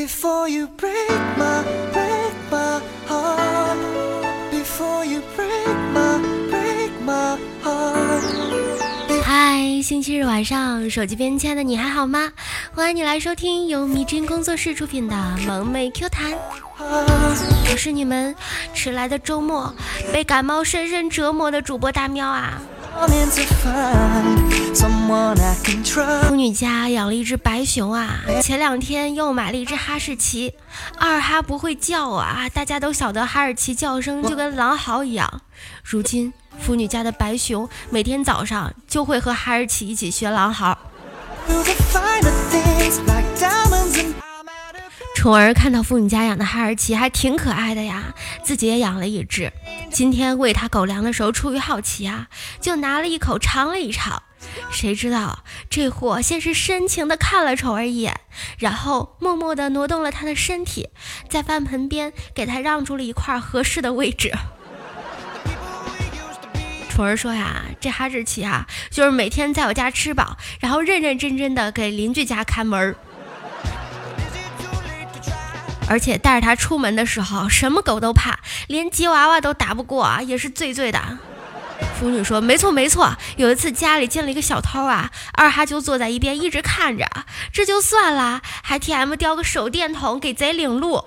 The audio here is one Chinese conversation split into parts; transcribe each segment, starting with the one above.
Before you break my, break my heart. Before you break my, break my heart. 嗨，星期日晚上，手机边亲爱的你还好吗？欢迎你来收听由迷之音工作室出品的萌妹 Q 弹，我是你们迟来的周末被感冒深深折磨的主播大喵啊。妇女家养了一只白熊啊，前两天又买了一只哈士奇，二哈不会叫啊，大家都晓得哈士奇叫声就跟狼嚎一样。如今妇女家的白熊每天早上就会和哈士奇一起学狼嚎。宠儿看到父女家养的哈士奇还挺可爱的呀，自己也养了一只。今天喂它狗粮的时候，出于好奇啊，就拿了一口尝了一尝。谁知道这货先是深情地看了宠儿一眼，然后默默地挪动了它的身体，在饭盆边给它让出了一块合适的位置。宠儿说呀，这哈士奇啊，就是每天在我家吃饱，然后认认真真的给邻居家看门儿。而且带着它出门的时候，什么狗都怕，连吉娃娃都打不过啊，也是醉醉的。妇女说：“没错没错，有一次家里进了一个小偷啊，二哈就坐在一边一直看着，这就算了，还 T M 叼个手电筒给贼领路。”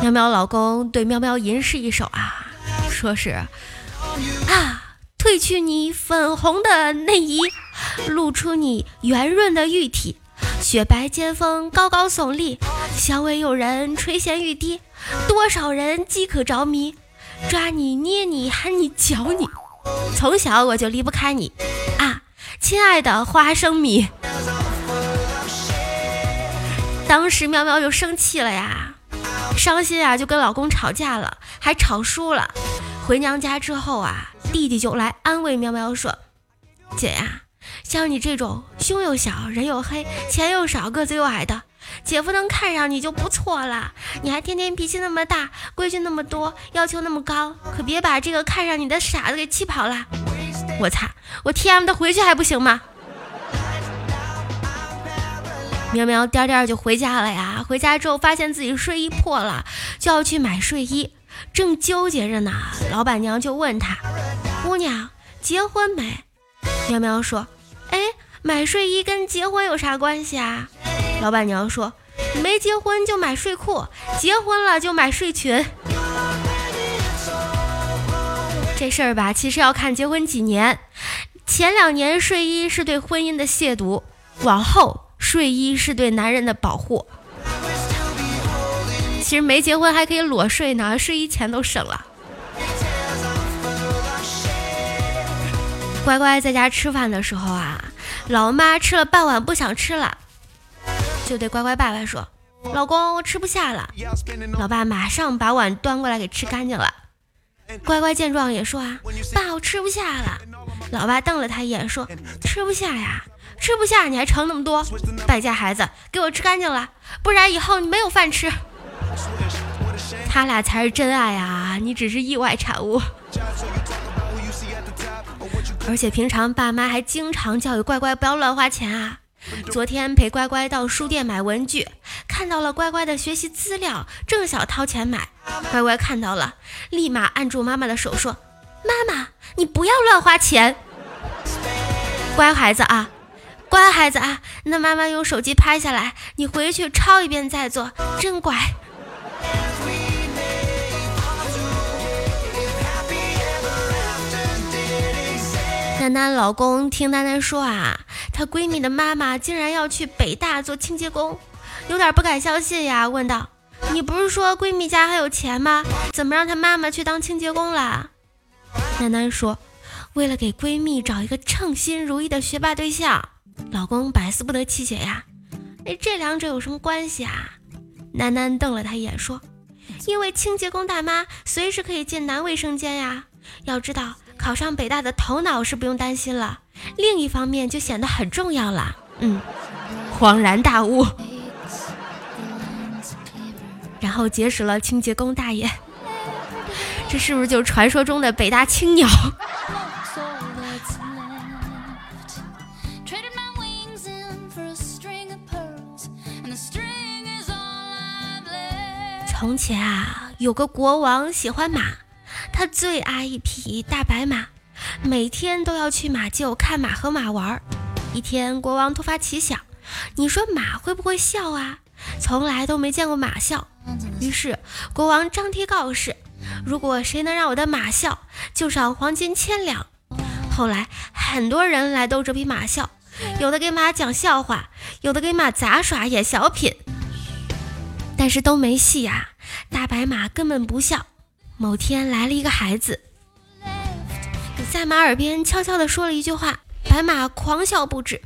喵喵老公对喵喵吟诗一首啊，说是啊，褪去你粉红的内衣，露出你圆润的玉体，雪白尖峰高高耸立，香味诱人垂涎欲滴，多少人饥渴着迷，抓你捏你喊你嚼你，从小我就离不开你啊，亲爱的花生米。当时喵喵就生气了呀，伤心啊，就跟老公吵架了，还吵输了。回娘家之后啊，弟弟就来安慰喵喵说：“姐呀，像你这种胸又小、人又黑、钱又少、个子又矮的，姐夫能看上你就不错了。你还天天脾气那么大，规矩那么多，要求那么高，可别把这个看上你的傻子给气跑了。我擦，我 T M 的回去还不行吗？”喵喵颠颠就回家了呀。回家之后发现自己睡衣破了，就要去买睡衣，正纠结着呢。老板娘就问他：“姑娘，结婚没？”喵喵说：“哎，买睡衣跟结婚有啥关系啊？”老板娘说：“没结婚就买睡裤，结婚了就买睡裙。”这事儿吧，其实要看结婚几年。前两年睡衣是对婚姻的亵渎，往后睡衣是对男人的保护。其实没结婚还可以裸睡呢，睡衣钱都省了。乖乖在家吃饭的时候啊，老妈吃了半碗不想吃了，就对乖乖爸爸说：“老公，我吃不下了。”老爸马上把碗端过来给吃干净了。乖乖见状也说啊，爸，我吃不下了。老爸瞪了他一眼说：“吃不下呀，吃不下你还盛那么多，败家孩子，给我吃干净了，不然以后你没有饭吃。”他俩才是真爱啊，你只是意外产物。而且平常爸妈还经常教育乖乖不要乱花钱啊。昨天陪乖乖到书店买文具，看到了乖乖的学习资料，正想掏钱买，乖乖看到了，立马按住妈妈的手说：“妈妈，你不要乱花钱。”乖孩子啊，乖孩子啊，那妈妈用手机拍下来，你回去抄一遍再做，真乖。楠楠老公听楠楠说啊，她闺蜜的妈妈竟然要去北大做清洁工，有点不敢相信呀，问道：“你不是说闺蜜家很有钱吗？怎么让她妈妈去当清洁工啦？”楠楠说：“为了给闺蜜找一个称心如意的学霸对象，老公百思不得其解呀。哎，这两者有什么关系啊？”楠楠瞪了他一眼说：“因为清洁工大妈随时可以进男卫生间呀。要知道。”考上北大的头脑是不用担心了，另一方面就显得很重要了。嗯，恍然大悟。然后结识了清洁工大爷，这是不是就是传说中的北大青鸟？从前啊，有个国王喜欢马，最爱一匹大白马，每天都要去马厩看马和马玩。一天，国王突发奇想，你说马会不会笑啊？从来都没见过马笑。于是，国王张贴告示：如果谁能让我的马笑，就赏黄金千两。后来，很多人来逗这匹马笑，有的给马讲笑话，有的给马杂耍演小品，但是都没戏呀。大白马根本不笑。某天来了一个孩子，在马耳边悄悄地说了一句话，白马狂笑不止。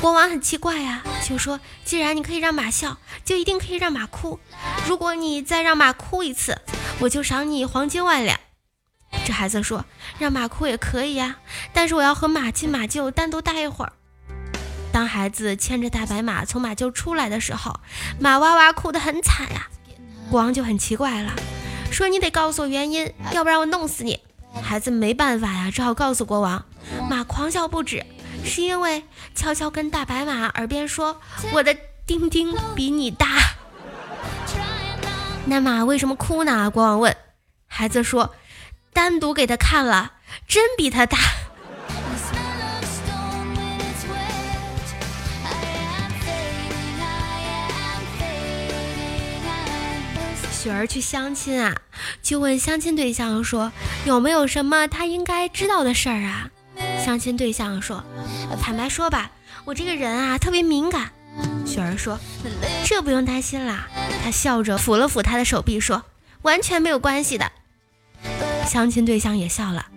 国王很奇怪呀，就说：“既然你可以让马笑，就一定可以让马哭。如果你再让马哭一次，我就赏你黄金万两。”这孩子说：“让马哭也可以呀，但是我要和马进马厩单独待一会儿。”当孩子牵着大白马从马厩出来的时候，马哇哇哭得很惨呀。国王就很奇怪了，说：“你得告诉我原因，要不然我弄死你。”孩子没办法呀，只好告诉国王。马狂笑不止，是因为悄悄跟大白马耳边说：“我的丁丁比你大。”那马为什么哭呢？国王问。孩子说。单独给他看了，真比他大。雪儿去相亲啊，就问相亲对象说：“有没有什么他应该知道的事儿啊？”相亲对象说：“坦白说吧，我这个人啊特别敏感。”雪儿说：“这不用担心啦。”他笑着抚了抚他的手臂说：“完全没有关系的。”相亲对象也笑了，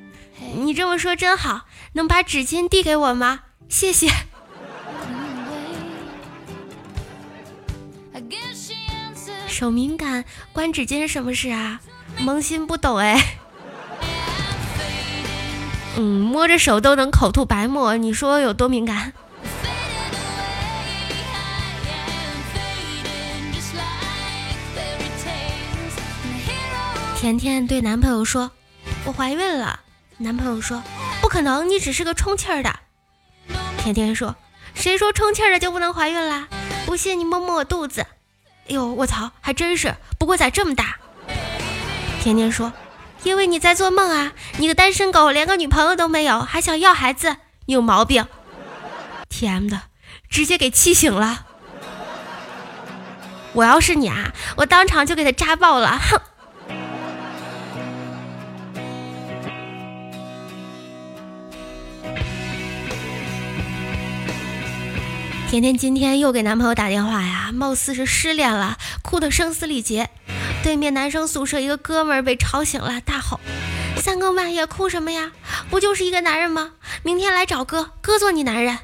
你这么说真好，能把纸巾递给我吗？谢谢。手敏感关纸巾什么事啊？萌新不懂哎。嗯，摸着手都能口吐白沫，你说有多敏感？甜甜对男朋友说。我怀孕了，男朋友说不可能，你只是个充气儿的。甜甜说，谁说充气儿的就不能怀孕啦？不信你摸摸我肚子。哎呦，我操，还真是，不过咋这么大？甜甜说，因为你在做梦啊，你个单身狗连个女朋友都没有，还想要孩子，你有毛病。！”TM 的，直接给气醒了。我要是你啊，我当场就给他扎爆了，哼。甜甜今天又给男朋友打电话呀，貌似是失恋了，哭得声嘶力竭。对面男生宿舍一个哥们儿被吵醒了，大吼：“三更半夜哭什么呀？不就是一个男人吗？明天来找哥，哥做你男人。”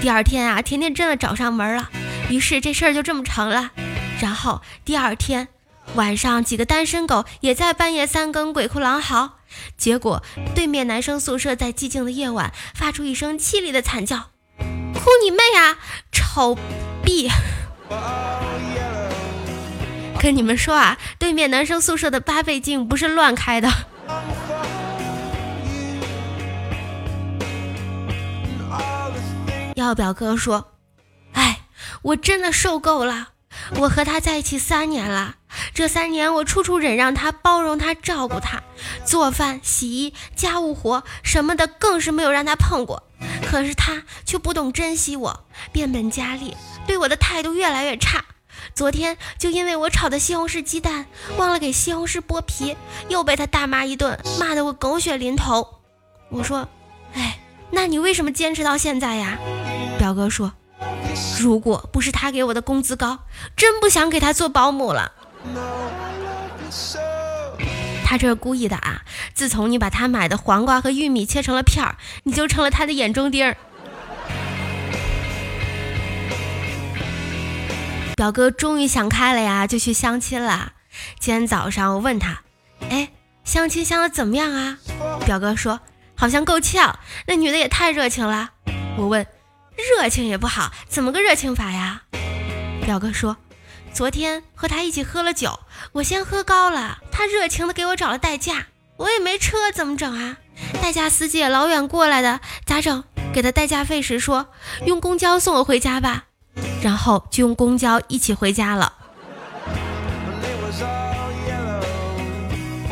第二天啊，甜甜真的找上门了，于是这事儿就这么成了。然后第二天晚上，几个单身狗也在半夜三更鬼哭狼嚎，结果对面男生宿舍在寂静的夜晚发出一声凄厉的惨叫。哭你妹啊，丑逼！跟你们说啊，对面男生宿舍的八倍镜不是乱开的。要表哥说，哎，我真的受够了。我和他在一起三年了，这三年我处处忍让他，包容他，照顾他，做饭、洗衣、家务活什么的，更是没有让他碰过。可是他却不懂珍惜我，变本加厉，对我的态度越来越差。昨天就因为我炒的西红柿鸡蛋忘了给西红柿剥皮，又被他大骂一顿，骂得我狗血淋头。我说：“哎，那你为什么坚持到现在呀？”表哥说：“如果不是他给我的工资高，真不想给他做保姆了。”他这是故意的啊！自从你把他买的黄瓜和玉米切成了片儿，你就成了他的眼中钉儿。表哥终于想开了呀，就去相亲了。今天早上我问他：“哎，相亲相的怎么样啊？”表哥说：“好像够呛，那女的也太热情了。”我问：“热情也不好，怎么个热情法呀？”表哥说。昨天和他一起喝了酒，我先喝高了，他热情的给我找了代驾，我也没车，怎么整啊？代驾司机也老远过来的，咋整？给他代驾费时说用公交送我回家吧，然后就用公交一起回家了。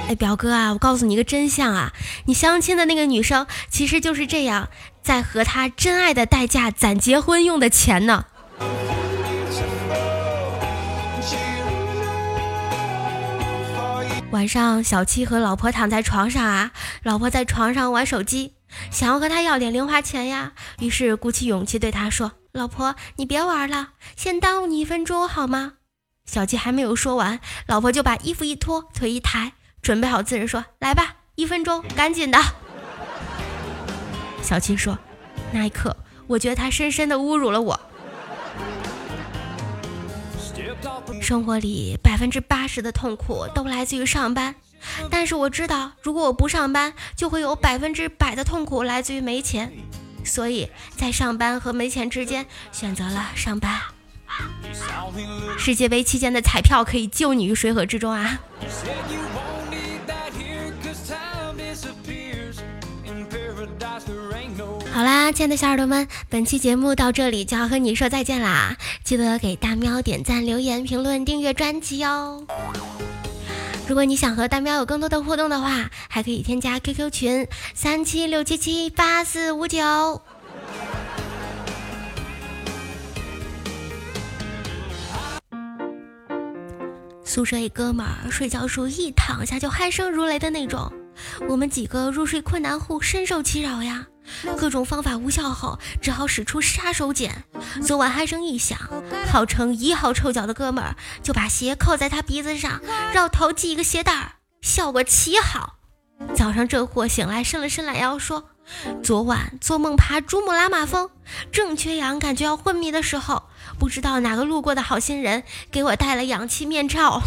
哎，表哥啊，我告诉你一个真相啊，你相亲的那个女生其实就是这样，在和他真爱的代价攒结婚用的钱呢。晚上，小七和老婆躺在床上啊，老婆在床上玩手机，想要和他要点零花钱呀，于是鼓起勇气对他说：“老婆，你别玩了，先耽误你一分钟好吗？”小七还没有说完，老婆就把衣服一脱，腿一抬，准备好姿势说：“来吧，一分钟，赶紧的。”小七说：“那一刻，我觉得他深深的侮辱了我。生活里百分之八十的痛苦都来自于上班，但是我知道，如果我不上班，就会有百分之百的痛苦来自于没钱，所以在上班和没钱之间选择了上班。”世界杯期间的彩票可以救你于水火之中啊！好啦，亲爱的小耳朵们，本期节目到这里就要和你说再见啦！记得给大喵点赞、留言、评论、订阅专辑哦！如果你想和大喵有更多的互动的话，还可以添加 QQ 群三七六七七八四五九。宿舍一哥们儿睡觉时候一躺下就鼾声如雷的那种，我们几个入睡困难户深受其扰呀。各种方法无效后，只好使出杀手锏。昨晚鼾声一响，号称一号臭脚的哥们儿就把鞋扣在他鼻子上，绕头系一个鞋带儿，效果奇好。早上这货醒来伸了伸懒腰，说：“昨晚做梦爬珠穆朗玛峰，正缺氧，感觉要昏迷的时候。”不知道哪个路过的好心人给我戴了氧气面罩。